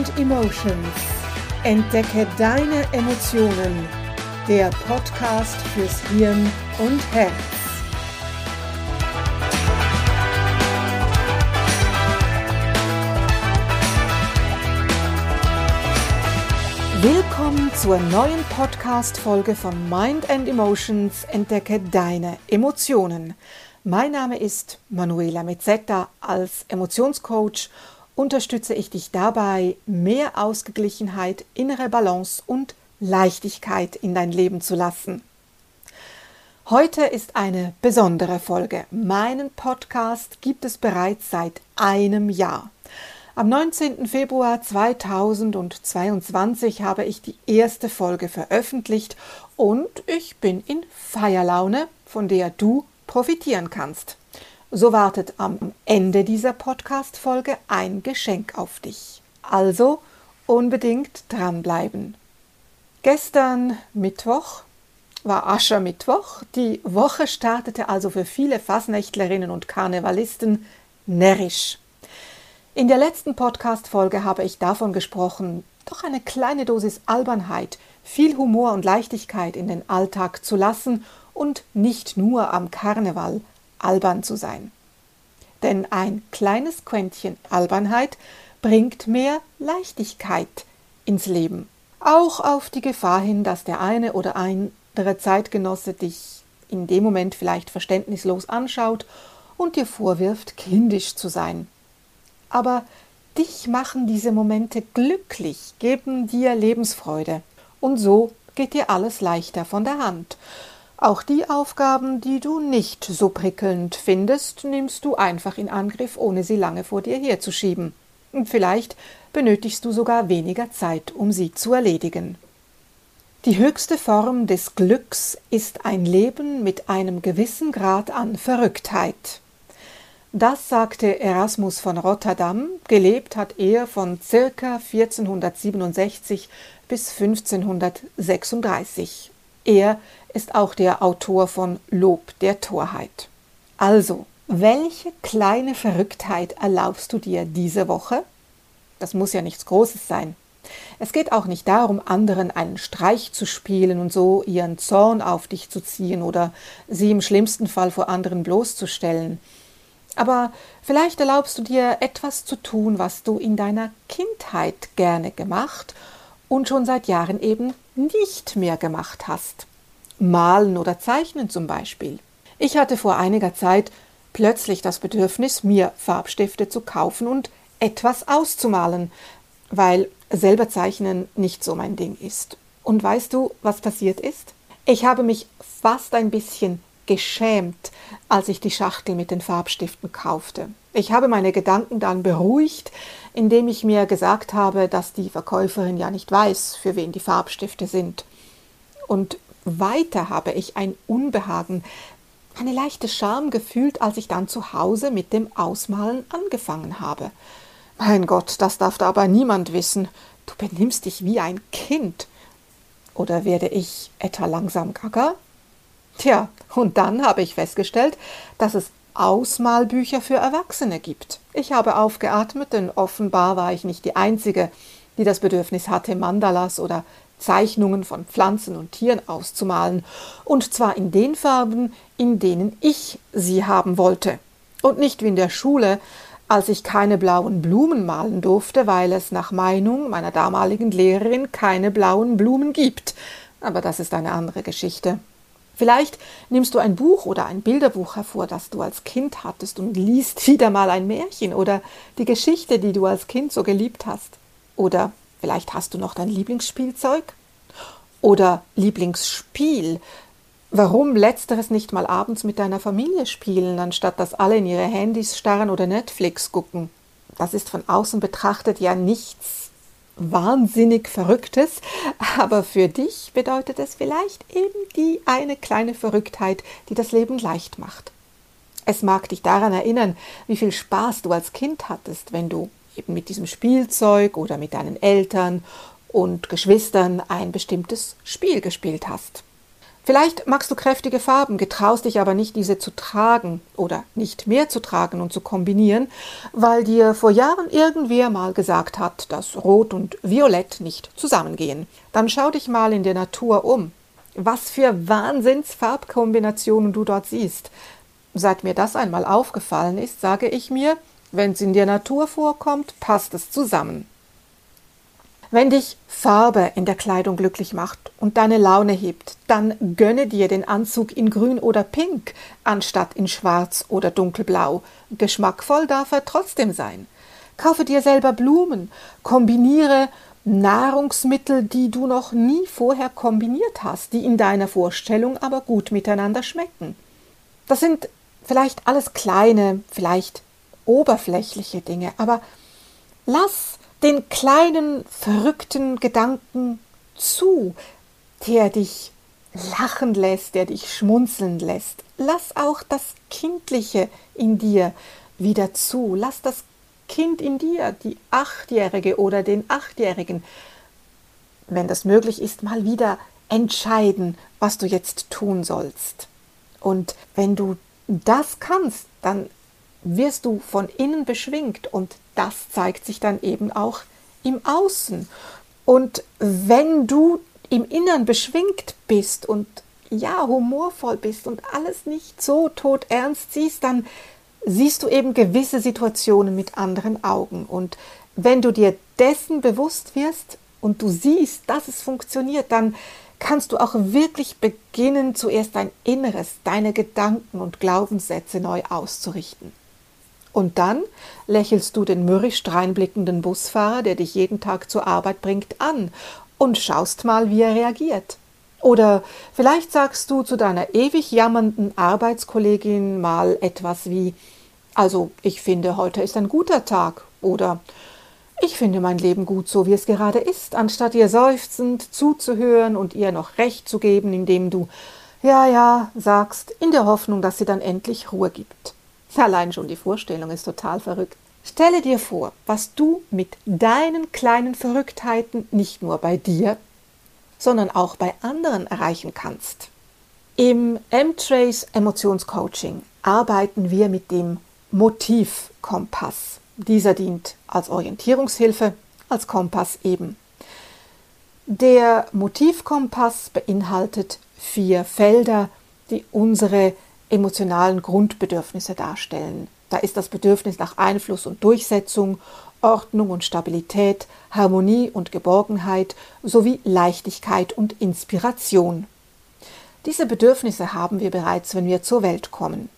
and Emotions. Entdecke deine Emotionen. Der Podcast fürs Hirn und Herz. Willkommen zur neuen Podcast-Folge von Mind and Emotions. Entdecke deine Emotionen. Mein Name ist Manuela Mezzetta. Als Emotionscoach unterstütze ich dich dabei, mehr Ausgeglichenheit, innere Balance und Leichtigkeit in dein Leben zu lassen. Heute ist eine besondere Folge. Meinen Podcast gibt es bereits seit einem Jahr. Am 19. Februar 2022 habe ich die erste Folge veröffentlicht und ich bin in Feierlaune, von der du profitieren kannst. So wartet am Ende dieser Podcast-Folge ein Geschenk auf dich. Also unbedingt dranbleiben. Gestern Mittwoch war Aschermittwoch. Die Woche startete also für viele Fasnächtlerinnen und Karnevalisten närrisch. In der letzten Podcast-Folge habe ich davon gesprochen, doch eine kleine Dosis Albernheit, viel Humor und Leichtigkeit in den Alltag zu lassen und nicht nur am Karneval albern zu sein. Denn ein kleines Quäntchen Albernheit bringt mehr Leichtigkeit ins Leben. Auch auf die Gefahr hin, dass der eine oder andere Zeitgenosse dich in dem Moment vielleicht verständnislos anschaut und dir vorwirft, kindisch zu sein. Aber dich machen diese Momente glücklich, geben dir Lebensfreude. Und so geht dir alles leichter von der Hand. Auch die Aufgaben, die du nicht so prickelnd findest, nimmst du einfach in Angriff, ohne sie lange vor dir herzuschieben. Und vielleicht benötigst du sogar weniger Zeit, um sie zu erledigen. Die höchste Form des Glücks ist ein Leben mit einem gewissen Grad an Verrücktheit. Das sagte Erasmus von Rotterdam, gelebt hat er von circa 1467 bis 1536. Er ist auch der Autor von Lob der Torheit. Also, welche kleine Verrücktheit erlaubst du dir diese Woche? Das muss ja nichts Großes sein. Es geht auch nicht darum, anderen einen Streich zu spielen und so ihren Zorn auf dich zu ziehen oder sie im schlimmsten Fall vor anderen bloßzustellen. Aber vielleicht erlaubst du dir etwas zu tun, was du in deiner Kindheit gerne gemacht und schon seit Jahren eben nicht mehr gemacht hast. Malen oder Zeichnen zum Beispiel. Ich hatte vor einiger Zeit plötzlich das Bedürfnis, mir Farbstifte zu kaufen und etwas auszumalen, weil selber zeichnen nicht so mein Ding ist. Und weißt du, was passiert ist? Ich habe mich fast ein bisschen geschämt, als ich die Schachtel mit den Farbstiften kaufte. Ich habe meine Gedanken dann beruhigt, indem ich mir gesagt habe, dass die Verkäuferin ja nicht weiß, für wen die Farbstifte sind. Und weiter habe ich ein Unbehagen, eine leichte Scham gefühlt, als ich dann zu Hause mit dem Ausmalen angefangen habe. Mein Gott, das darf da aber niemand wissen. Du benimmst dich wie ein Kind. Oder werde ich etwa langsam gaga? Tja, und dann habe ich festgestellt, dass es Ausmalbücher für Erwachsene gibt. Ich habe aufgeatmet, denn offenbar war ich nicht die Einzige, die das Bedürfnis hatte, Mandalas oder Zeichnungen von Pflanzen und Tieren auszumalen, und zwar in den Farben, in denen ich sie haben wollte, und nicht wie in der Schule, als ich keine blauen Blumen malen durfte, weil es nach Meinung meiner damaligen Lehrerin keine blauen Blumen gibt. Aber das ist eine andere Geschichte. Vielleicht nimmst du ein Buch oder ein Bilderbuch hervor, das du als Kind hattest und liest wieder mal ein Märchen oder die Geschichte, die du als Kind so geliebt hast. Oder Vielleicht hast du noch dein Lieblingsspielzeug oder Lieblingsspiel. Warum letzteres nicht mal abends mit deiner Familie spielen, anstatt dass alle in ihre Handys starren oder Netflix gucken? Das ist von außen betrachtet ja nichts wahnsinnig Verrücktes, aber für dich bedeutet es vielleicht eben die eine kleine Verrücktheit, die das Leben leicht macht. Es mag dich daran erinnern, wie viel Spaß du als Kind hattest, wenn du eben mit diesem Spielzeug oder mit deinen Eltern und Geschwistern ein bestimmtes Spiel gespielt hast. Vielleicht magst du kräftige Farben, getraust dich aber nicht, diese zu tragen oder nicht mehr zu tragen und zu kombinieren, weil dir vor Jahren irgendwer mal gesagt hat, dass Rot und Violett nicht zusammengehen. Dann schau dich mal in der Natur um. Was für Wahnsinnsfarbkombinationen du dort siehst. Seit mir das einmal aufgefallen ist, sage ich mir, wenn es in der Natur vorkommt, passt es zusammen. Wenn dich Farbe in der Kleidung glücklich macht und deine Laune hebt, dann gönne dir den Anzug in grün oder pink anstatt in schwarz oder dunkelblau. Geschmackvoll darf er trotzdem sein. Kaufe dir selber Blumen, kombiniere Nahrungsmittel, die du noch nie vorher kombiniert hast, die in deiner Vorstellung aber gut miteinander schmecken. Das sind vielleicht alles kleine, vielleicht oberflächliche Dinge, aber lass den kleinen, verrückten Gedanken zu, der dich lachen lässt, der dich schmunzeln lässt. Lass auch das Kindliche in dir wieder zu. Lass das Kind in dir, die Achtjährige oder den Achtjährigen, wenn das möglich ist, mal wieder entscheiden, was du jetzt tun sollst. Und wenn du das kannst, dann wirst du von innen beschwingt und das zeigt sich dann eben auch im Außen. Und wenn du im Innern beschwingt bist und ja, humorvoll bist und alles nicht so tot ernst siehst, dann siehst du eben gewisse Situationen mit anderen Augen. Und wenn du dir dessen bewusst wirst und du siehst, dass es funktioniert, dann kannst du auch wirklich beginnen, zuerst dein Inneres, deine Gedanken und Glaubenssätze neu auszurichten. Und dann lächelst du den mürrisch dreinblickenden Busfahrer, der dich jeden Tag zur Arbeit bringt, an und schaust mal, wie er reagiert. Oder vielleicht sagst du zu deiner ewig jammernden Arbeitskollegin mal etwas wie Also, ich finde, heute ist ein guter Tag oder ich finde mein Leben gut so, wie es gerade ist, anstatt ihr seufzend zuzuhören und ihr noch recht zu geben, indem du ja, ja sagst, in der Hoffnung, dass sie dann endlich Ruhe gibt. Allein schon die Vorstellung ist total verrückt. Stelle dir vor, was du mit deinen kleinen Verrücktheiten nicht nur bei dir, sondern auch bei anderen erreichen kannst. Im M-Trace Emotionscoaching arbeiten wir mit dem Motivkompass. Dieser dient als Orientierungshilfe, als Kompass eben. Der Motivkompass beinhaltet vier Felder, die unsere emotionalen Grundbedürfnisse darstellen. Da ist das Bedürfnis nach Einfluss und Durchsetzung, Ordnung und Stabilität, Harmonie und Geborgenheit sowie Leichtigkeit und Inspiration. Diese Bedürfnisse haben wir bereits, wenn wir zur Welt kommen.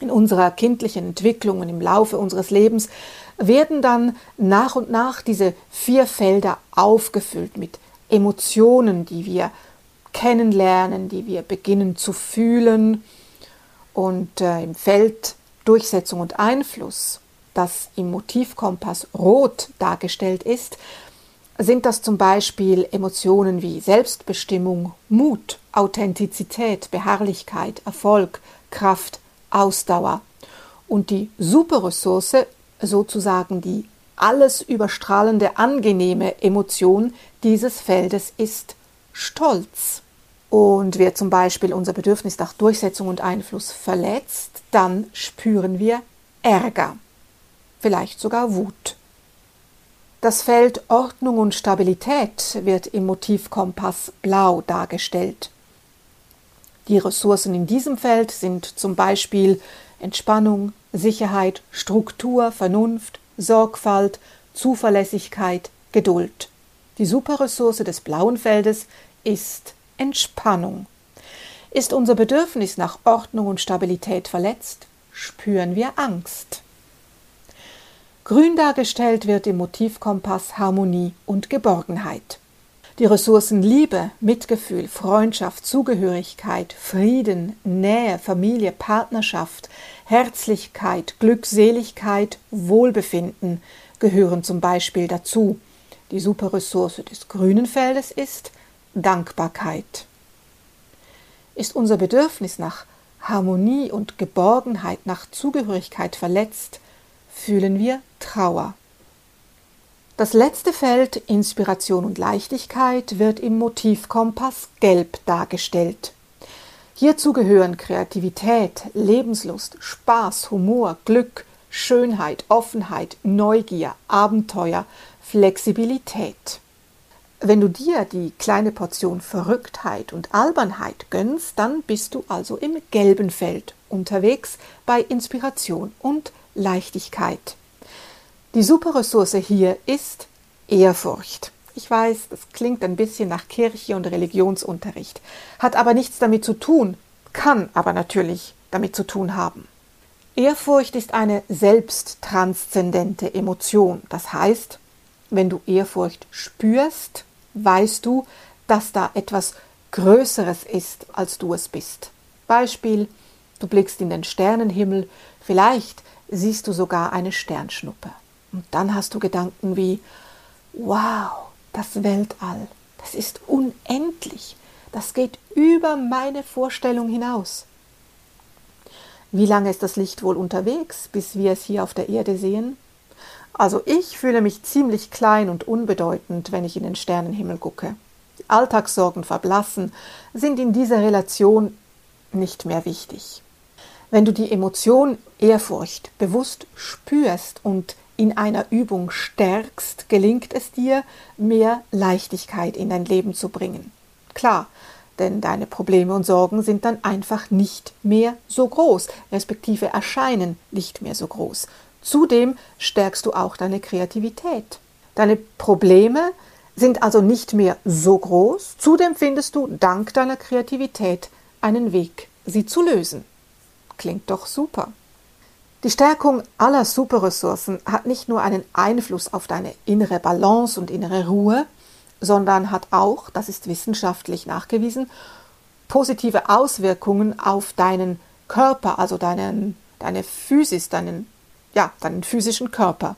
In unserer kindlichen Entwicklung und im Laufe unseres Lebens werden dann nach und nach diese vier Felder aufgefüllt mit Emotionen, die wir kennenlernen, die wir beginnen zu fühlen. Und äh, im Feld Durchsetzung und Einfluss, das im Motivkompass rot dargestellt ist, sind das zum Beispiel Emotionen wie Selbstbestimmung, Mut, Authentizität, Beharrlichkeit, Erfolg, Kraft, Ausdauer. Und die Superressource, sozusagen die alles überstrahlende angenehme Emotion dieses Feldes ist Stolz. Und wer zum Beispiel unser Bedürfnis nach Durchsetzung und Einfluss verletzt, dann spüren wir Ärger, vielleicht sogar Wut. Das Feld Ordnung und Stabilität wird im Motivkompass blau dargestellt. Die Ressourcen in diesem Feld sind zum Beispiel Entspannung, Sicherheit, Struktur, Vernunft, Sorgfalt, Zuverlässigkeit, Geduld. Die Superressource des blauen Feldes ist Entspannung. Ist unser Bedürfnis nach Ordnung und Stabilität verletzt, spüren wir Angst. Grün dargestellt wird im Motivkompass Harmonie und Geborgenheit. Die Ressourcen Liebe, Mitgefühl, Freundschaft, Zugehörigkeit, Frieden, Nähe, Familie, Partnerschaft, Herzlichkeit, Glückseligkeit, Wohlbefinden gehören zum Beispiel dazu. Die Superressource des grünen Feldes ist Dankbarkeit. Ist unser Bedürfnis nach Harmonie und Geborgenheit, nach Zugehörigkeit verletzt, fühlen wir Trauer. Das letzte Feld Inspiration und Leichtigkeit wird im Motivkompass gelb dargestellt. Hierzu gehören Kreativität, Lebenslust, Spaß, Humor, Glück, Schönheit, Offenheit, Neugier, Abenteuer, Flexibilität. Wenn du dir die kleine Portion Verrücktheit und Albernheit gönnst, dann bist du also im gelben Feld unterwegs bei Inspiration und Leichtigkeit. Die Superressource hier ist Ehrfurcht. Ich weiß, das klingt ein bisschen nach Kirche und Religionsunterricht, hat aber nichts damit zu tun, kann aber natürlich damit zu tun haben. Ehrfurcht ist eine selbsttranszendente Emotion. Das heißt, wenn du Ehrfurcht spürst, weißt du, dass da etwas Größeres ist, als du es bist. Beispiel, du blickst in den Sternenhimmel, vielleicht siehst du sogar eine Sternschnuppe. Und dann hast du Gedanken wie, wow, das Weltall, das ist unendlich, das geht über meine Vorstellung hinaus. Wie lange ist das Licht wohl unterwegs, bis wir es hier auf der Erde sehen? Also ich fühle mich ziemlich klein und unbedeutend, wenn ich in den Sternenhimmel gucke. Die Alltagssorgen verblassen, sind in dieser Relation nicht mehr wichtig. Wenn du die Emotion Ehrfurcht bewusst spürst und in einer Übung stärkst, gelingt es dir, mehr Leichtigkeit in dein Leben zu bringen. Klar, denn deine Probleme und Sorgen sind dann einfach nicht mehr so groß, respektive erscheinen nicht mehr so groß. Zudem stärkst du auch deine Kreativität. Deine Probleme sind also nicht mehr so groß, zudem findest du dank deiner Kreativität einen Weg, sie zu lösen. Klingt doch super. Die Stärkung aller Superressourcen hat nicht nur einen Einfluss auf deine innere Balance und innere Ruhe, sondern hat auch, das ist wissenschaftlich nachgewiesen, positive Auswirkungen auf deinen Körper, also deinen, deine Physis, deinen, ja, deinen physischen Körper.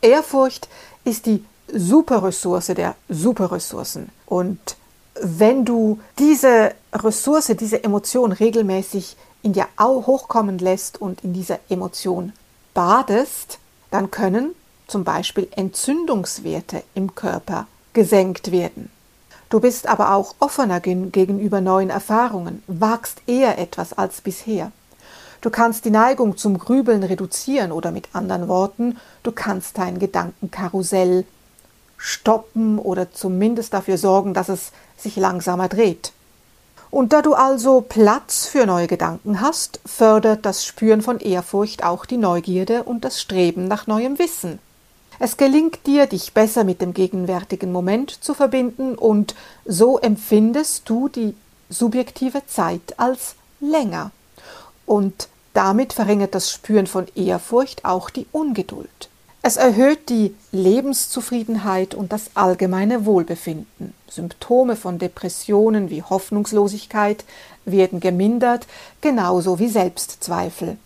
Ehrfurcht ist die Superressource der Superressourcen. Und wenn du diese Ressource, diese Emotion regelmäßig in dir hochkommen lässt und in dieser Emotion badest, dann können zum Beispiel Entzündungswerte im Körper gesenkt werden. Du bist aber auch offener gegenüber neuen Erfahrungen, wagst eher etwas als bisher. Du kannst die Neigung zum Grübeln reduzieren oder mit anderen Worten, du kannst dein Gedankenkarussell stoppen oder zumindest dafür sorgen, dass es sich langsamer dreht. Und da du also Platz für neue Gedanken hast, fördert das Spüren von Ehrfurcht auch die Neugierde und das Streben nach neuem Wissen. Es gelingt dir, dich besser mit dem gegenwärtigen Moment zu verbinden und so empfindest du die subjektive Zeit als länger. Und damit verringert das Spüren von Ehrfurcht auch die Ungeduld. Es erhöht die Lebenszufriedenheit und das allgemeine Wohlbefinden. Symptome von Depressionen wie Hoffnungslosigkeit werden gemindert, genauso wie Selbstzweifel.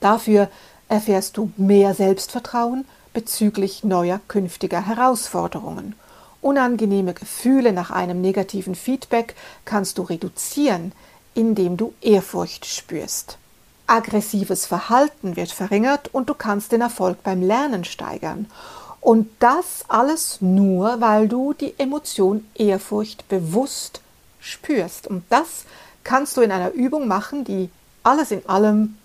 Dafür erfährst du mehr Selbstvertrauen bezüglich neuer künftiger Herausforderungen. Unangenehme Gefühle nach einem negativen Feedback kannst du reduzieren, indem du Ehrfurcht spürst aggressives Verhalten wird verringert und du kannst den Erfolg beim Lernen steigern. Und das alles nur, weil du die Emotion Ehrfurcht bewusst spürst. Und das kannst du in einer Übung machen, die alles in allem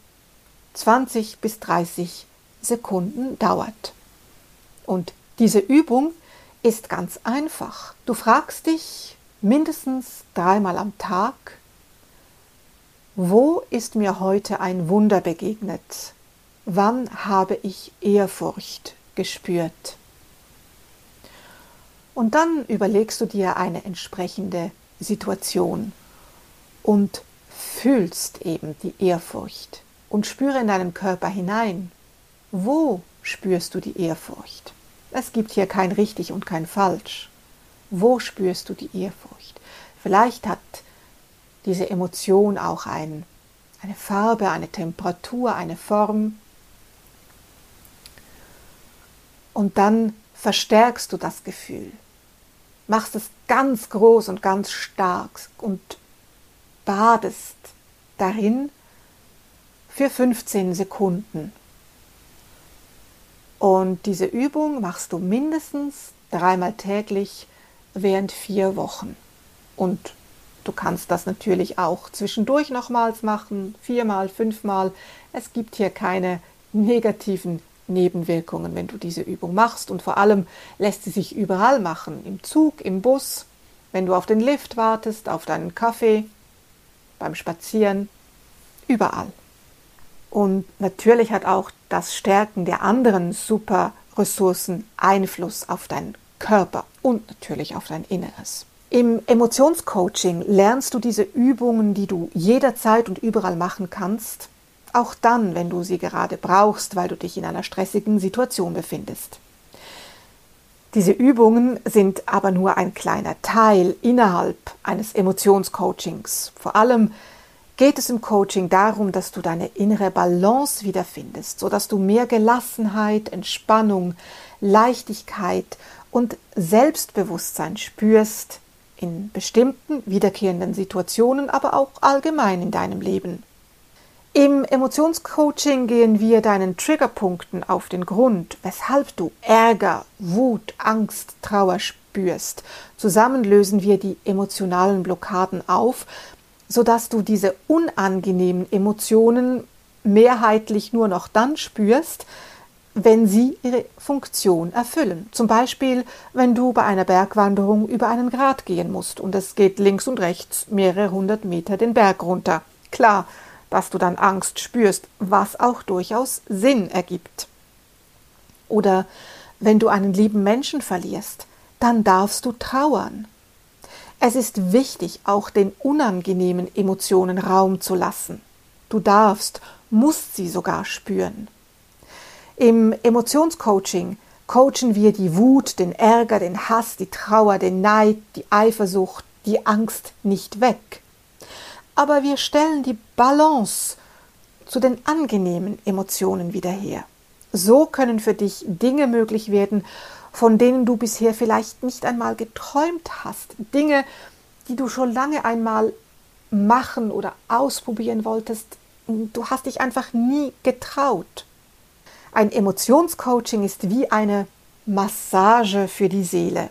20 bis 30 Sekunden dauert. Und diese Übung ist ganz einfach. Du fragst dich mindestens dreimal am Tag, wo ist mir heute ein Wunder begegnet? Wann habe ich Ehrfurcht gespürt? Und dann überlegst du dir eine entsprechende Situation und fühlst eben die Ehrfurcht und spüre in deinen Körper hinein. Wo spürst du die Ehrfurcht? Es gibt hier kein richtig und kein falsch. Wo spürst du die Ehrfurcht? Vielleicht hat diese Emotion auch ein, eine Farbe, eine Temperatur, eine Form. Und dann verstärkst du das Gefühl, machst es ganz groß und ganz stark und badest darin für 15 Sekunden. Und diese Übung machst du mindestens dreimal täglich während vier Wochen. Und du kannst das natürlich auch zwischendurch nochmals machen, viermal, fünfmal. Es gibt hier keine negativen Nebenwirkungen, wenn du diese Übung machst. Und vor allem lässt sie sich überall machen. Im Zug, im Bus, wenn du auf den Lift wartest, auf deinen Kaffee, beim Spazieren, überall. Und natürlich hat auch das Stärken der anderen Superressourcen Einfluss auf deinen Körper und natürlich auf dein Inneres. Im Emotionscoaching lernst du diese Übungen, die du jederzeit und überall machen kannst, auch dann, wenn du sie gerade brauchst, weil du dich in einer stressigen Situation befindest. Diese Übungen sind aber nur ein kleiner Teil innerhalb eines Emotionscoachings. Vor allem geht es im Coaching darum, dass du deine innere Balance wiederfindest, sodass du mehr Gelassenheit, Entspannung, Leichtigkeit und Selbstbewusstsein spürst in bestimmten wiederkehrenden Situationen, aber auch allgemein in deinem Leben. Im Emotionscoaching gehen wir deinen Triggerpunkten auf den Grund, weshalb du Ärger, Wut, Angst, Trauer spürst. Zusammen lösen wir die emotionalen Blockaden auf, sodass du diese unangenehmen Emotionen mehrheitlich nur noch dann spürst, wenn sie ihre Funktion erfüllen. Zum Beispiel, wenn du bei einer Bergwanderung über einen Grat gehen musst und es geht links und rechts mehrere hundert Meter den Berg runter. Klar, dass du dann Angst spürst, was auch durchaus Sinn ergibt. Oder wenn du einen lieben Menschen verlierst, dann darfst du trauern. Es ist wichtig, auch den unangenehmen Emotionen Raum zu lassen. Du darfst, musst sie sogar spüren. Im Emotionscoaching coachen wir die Wut, den Ärger, den Hass, die Trauer, den Neid, die Eifersucht, die Angst nicht weg aber wir stellen die Balance zu den angenehmen Emotionen wieder her. So können für dich Dinge möglich werden, von denen du bisher vielleicht nicht einmal geträumt hast. Dinge, die du schon lange einmal machen oder ausprobieren wolltest. Du hast dich einfach nie getraut. Ein Emotionscoaching ist wie eine Massage für die Seele.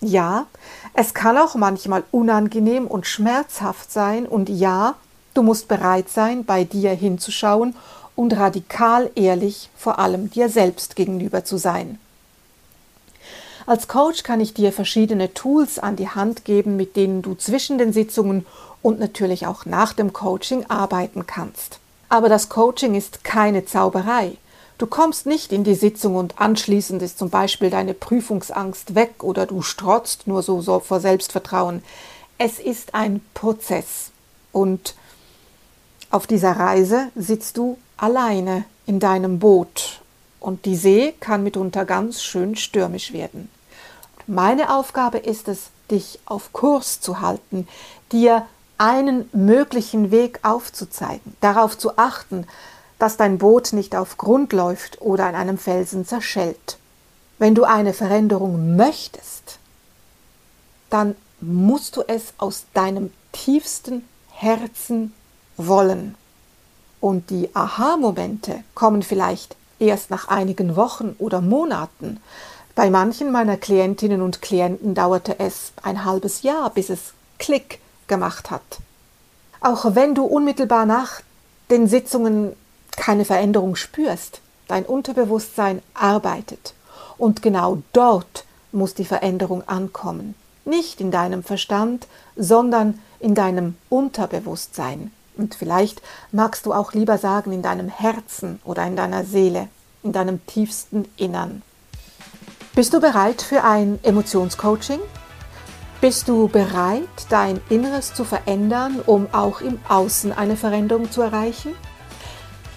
Ja, es kann auch manchmal unangenehm und schmerzhaft sein und ja, du musst bereit sein, bei dir hinzuschauen und radikal ehrlich vor allem dir selbst gegenüber zu sein. Als Coach kann ich dir verschiedene Tools an die Hand geben, mit denen du zwischen den Sitzungen und natürlich auch nach dem Coaching arbeiten kannst. Aber das Coaching ist keine Zauberei. Du kommst nicht in die Sitzung und anschließend ist zum Beispiel deine Prüfungsangst weg oder du strotzt nur so, so vor Selbstvertrauen. Es ist ein Prozess und auf dieser Reise sitzt du alleine in deinem Boot und die See kann mitunter ganz schön stürmisch werden. Meine Aufgabe ist es, dich auf Kurs zu halten, dir einen möglichen Weg aufzuzeigen, darauf zu achten, dass dein Boot nicht auf Grund läuft oder an einem Felsen zerschellt. Wenn du eine Veränderung möchtest, dann musst du es aus deinem tiefsten Herzen wollen. Und die Aha-Momente kommen vielleicht erst nach einigen Wochen oder Monaten. Bei manchen meiner Klientinnen und Klienten dauerte es ein halbes Jahr, bis es Klick gemacht hat. Auch wenn du unmittelbar nach den Sitzungen keine Veränderung spürst. Dein Unterbewusstsein arbeitet. Und genau dort muss die Veränderung ankommen. Nicht in deinem Verstand, sondern in deinem Unterbewusstsein. Und vielleicht magst du auch lieber sagen in deinem Herzen oder in deiner Seele, in deinem tiefsten Innern. Bist du bereit für ein Emotionscoaching? Bist du bereit, dein Inneres zu verändern, um auch im Außen eine Veränderung zu erreichen?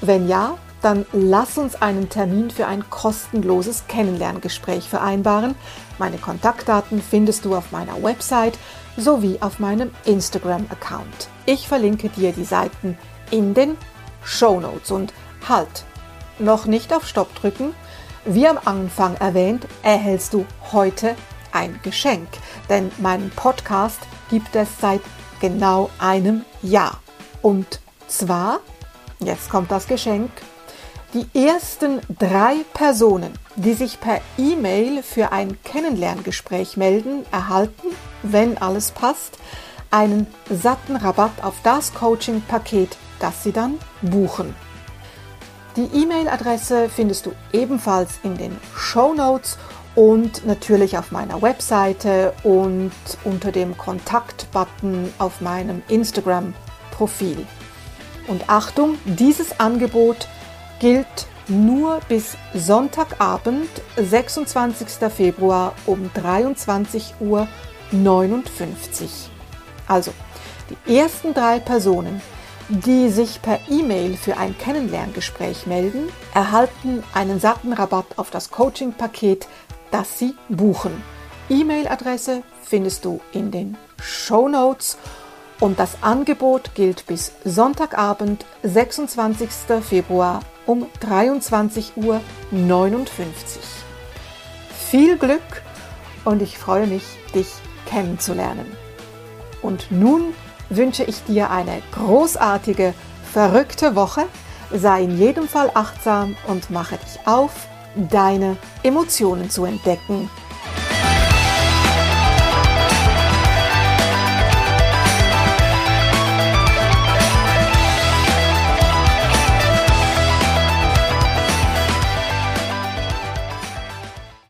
Wenn ja, dann lass uns einen Termin für ein kostenloses Kennenlerngespräch vereinbaren. Meine Kontaktdaten findest du auf meiner Website sowie auf meinem Instagram-Account. Ich verlinke dir die Seiten in den Show Notes und halt, noch nicht auf Stopp drücken. Wie am Anfang erwähnt, erhältst du heute ein Geschenk, denn meinen Podcast gibt es seit genau einem Jahr. Und zwar Jetzt kommt das Geschenk. Die ersten drei Personen, die sich per E-Mail für ein Kennenlerngespräch melden, erhalten, wenn alles passt, einen satten Rabatt auf das Coaching-Paket, das sie dann buchen. Die E-Mail-Adresse findest du ebenfalls in den Show Notes und natürlich auf meiner Webseite und unter dem Kontakt-Button auf meinem Instagram-Profil. Und Achtung, dieses Angebot gilt nur bis Sonntagabend, 26. Februar um 23.59 Uhr. Also, die ersten drei Personen, die sich per E-Mail für ein Kennenlerngespräch melden, erhalten einen satten Rabatt auf das Coaching-Paket, das sie buchen. E-Mail-Adresse findest du in den Show Notes und das Angebot gilt bis Sonntagabend, 26. Februar um 23.59 Uhr. Viel Glück und ich freue mich, dich kennenzulernen. Und nun wünsche ich dir eine großartige, verrückte Woche. Sei in jedem Fall achtsam und mache dich auf, deine Emotionen zu entdecken